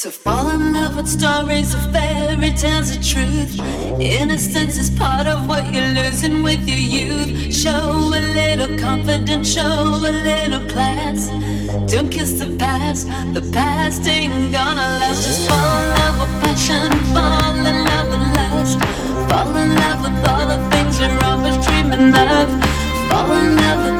So fall in love with stories of fairy tales of truth. Innocence is part of what you're losing with your youth. Show a little confidence, show a little class. Don't kiss the past, the past ain't gonna last. Just fall in love with passion, fall in love with lust. Fall in love with all the things you're always dreaming of. Fall in love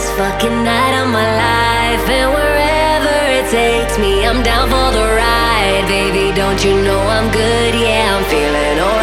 best fucking night of my life. And wherever it takes me, I'm down for the ride. Baby, don't you know I'm good? Yeah, I'm feeling alright.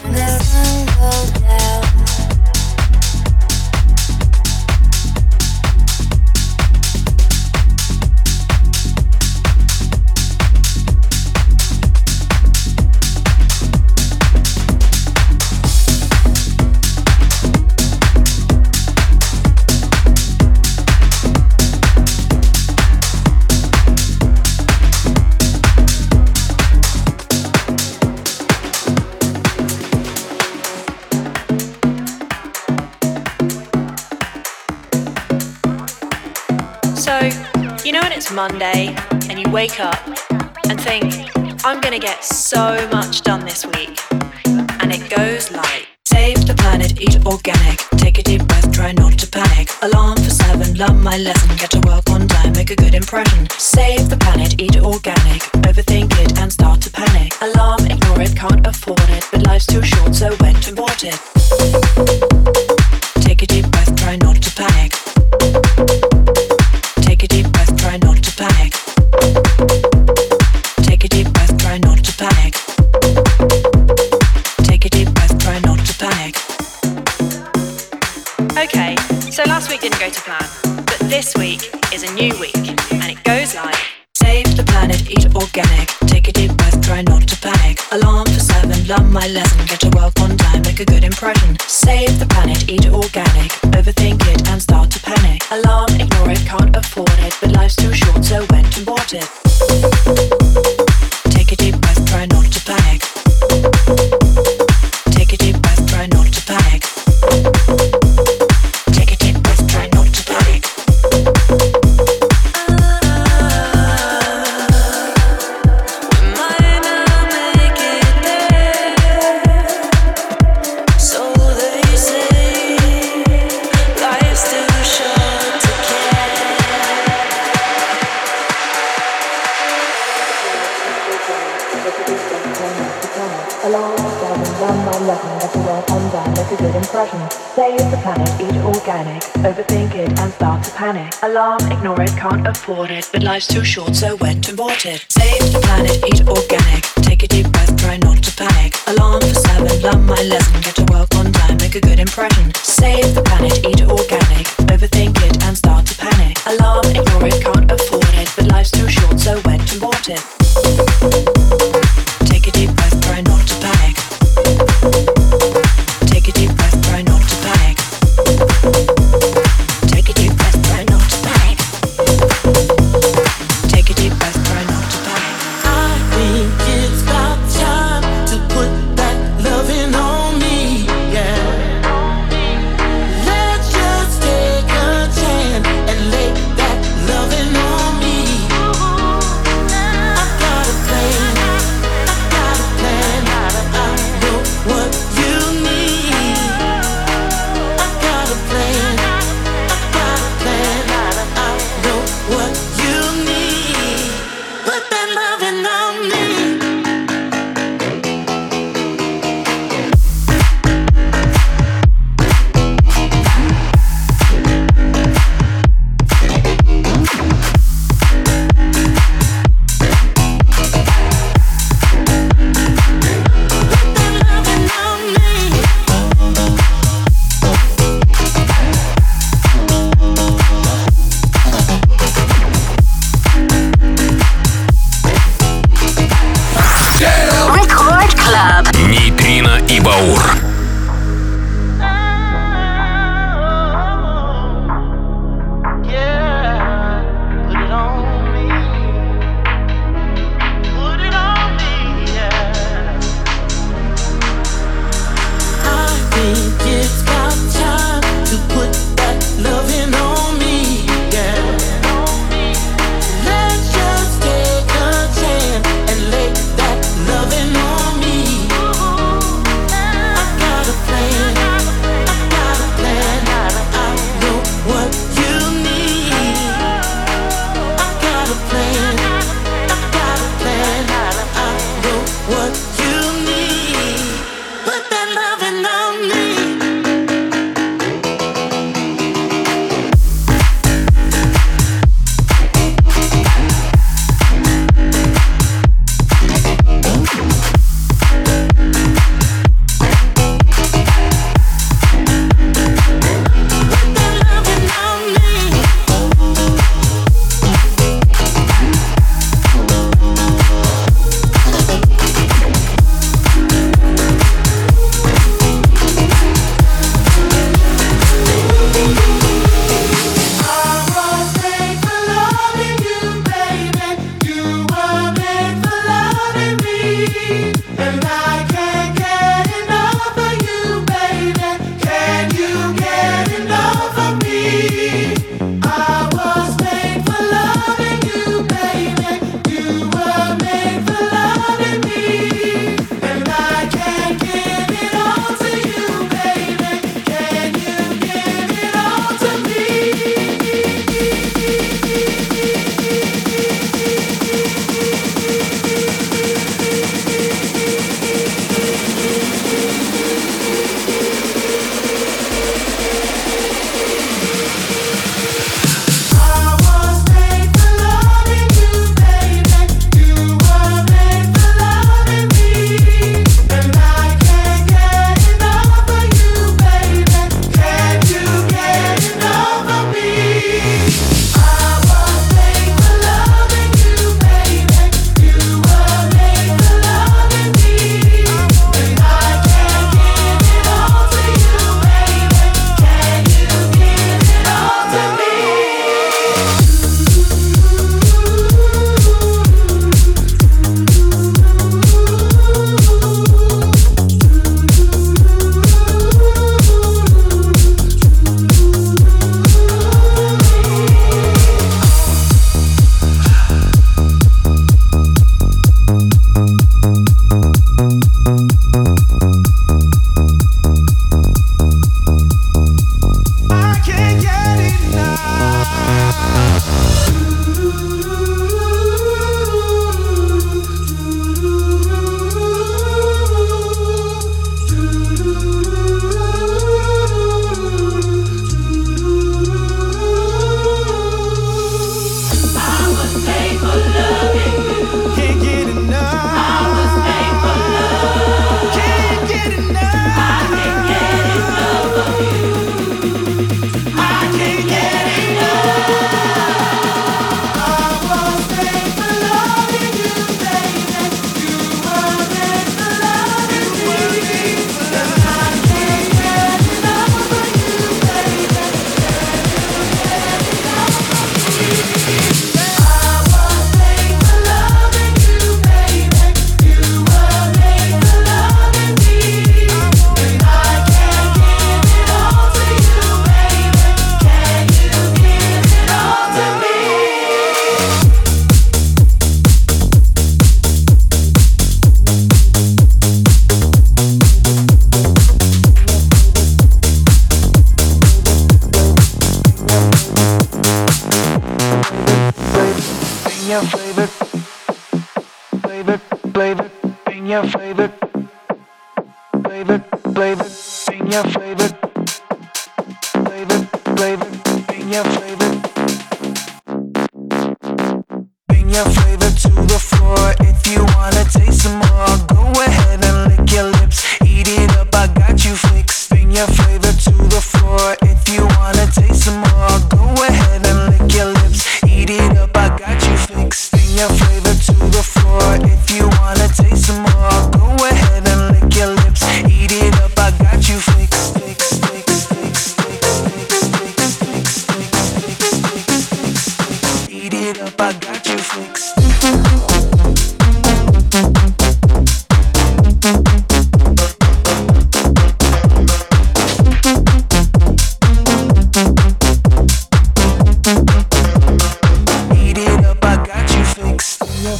Monday I'm gonna get so much done this week. And it goes like Save the planet, eat organic. Take a deep breath, try not to panic. Alarm for seven, learn my lesson. Get to work on time, make a good impression. Save the planet, eat organic. Overthink it and start to panic. Alarm, ignore it, can't afford it. But life's too short, so when to abort it? To plan, but this week is a new week, and it goes like Save the planet, eat organic. Take a deep breath, try not to panic. Alarm for seven, learn my lesson. Get to work on time, make a good impression. Save the planet, eat organic. Overthink it and start to panic. Alarm, ignore it, can't afford it. But life's too short, so when to abort it? It. But life's too short, so went and bought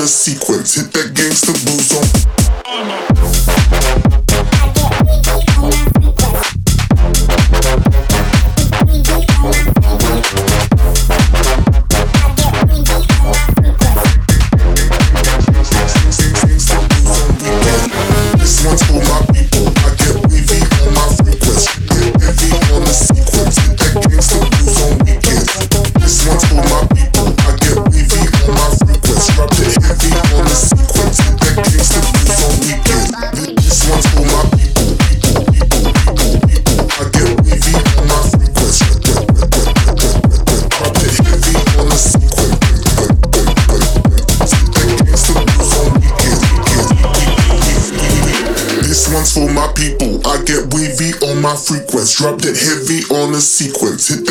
A sequence. Hit that gangster booze. sequence. Drop it heavy on the sequence. Hit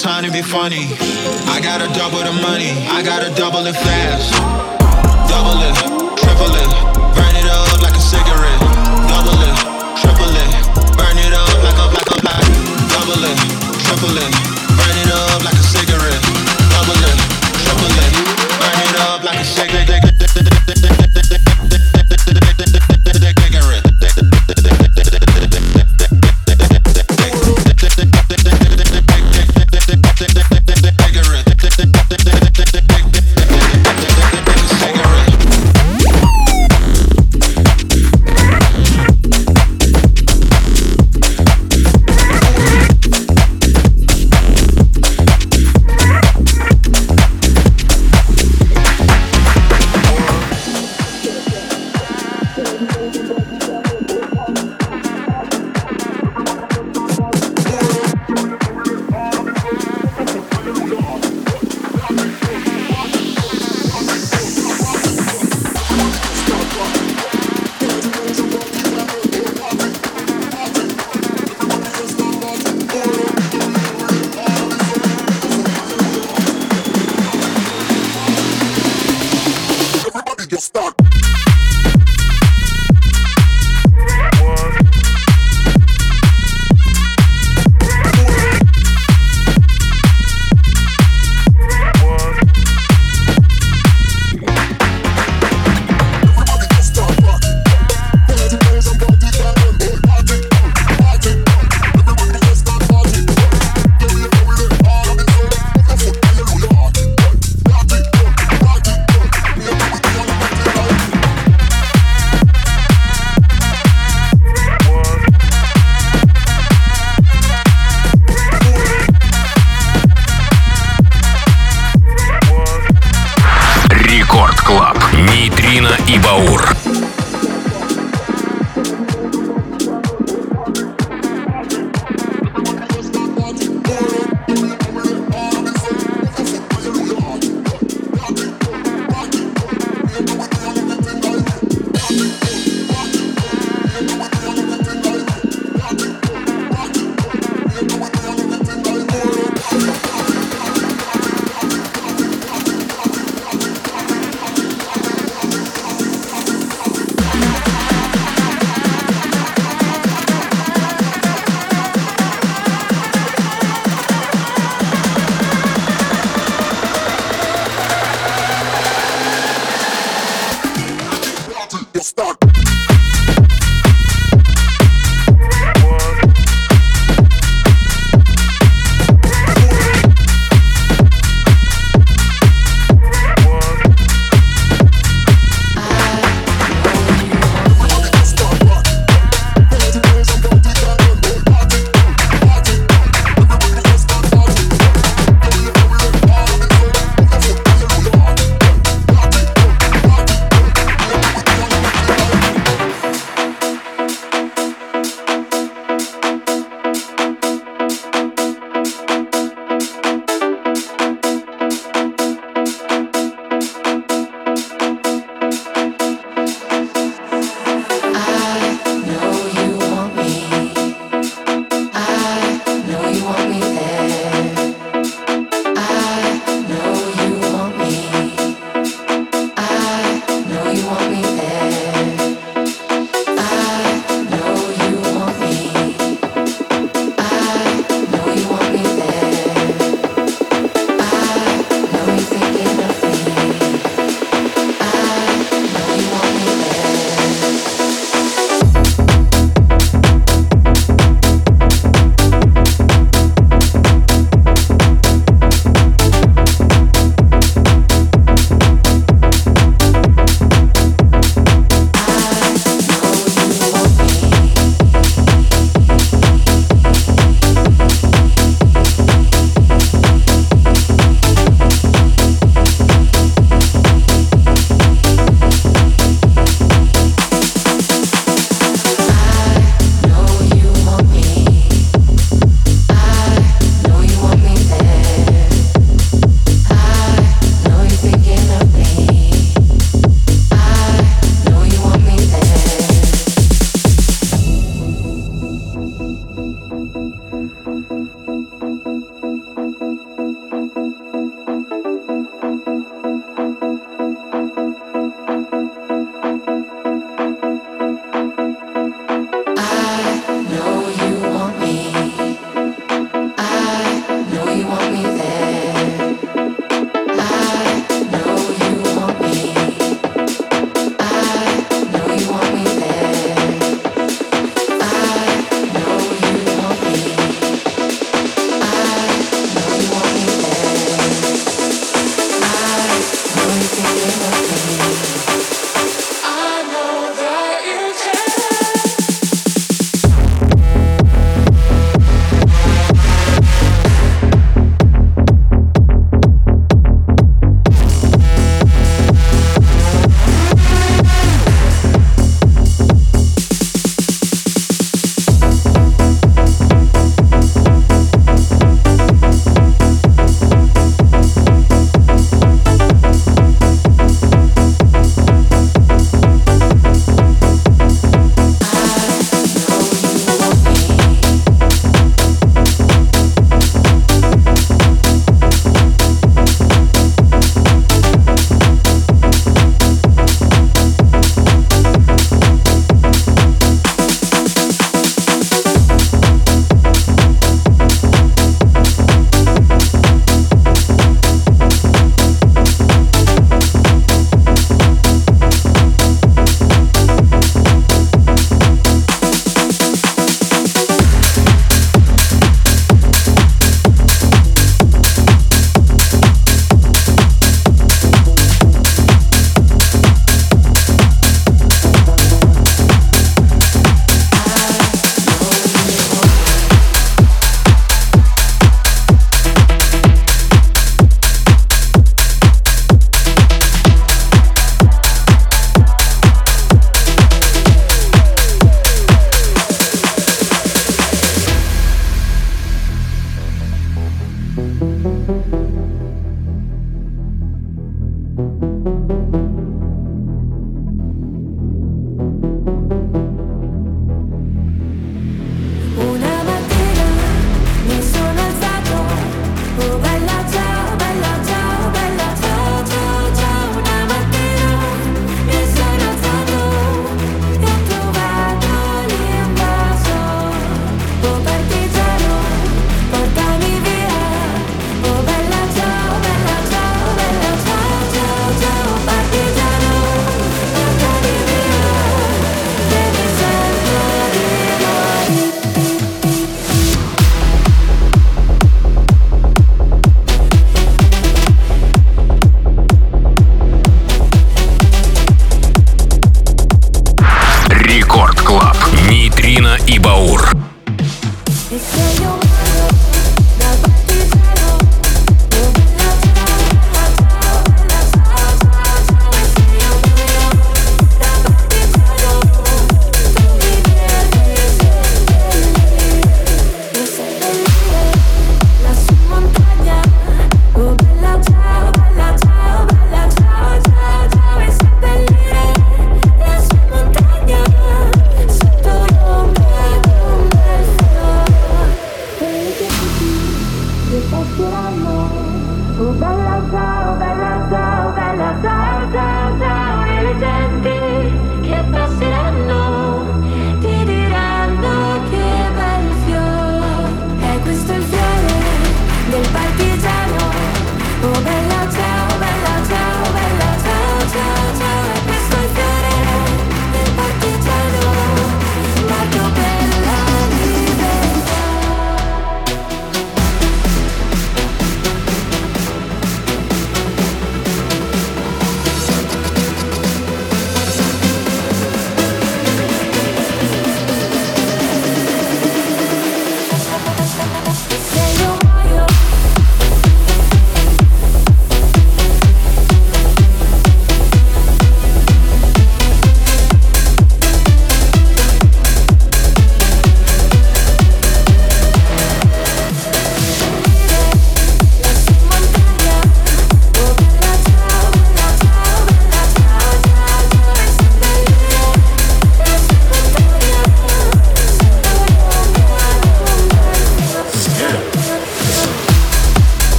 time to be funny. I gotta double the money, I gotta double it fast. Double it, triple it.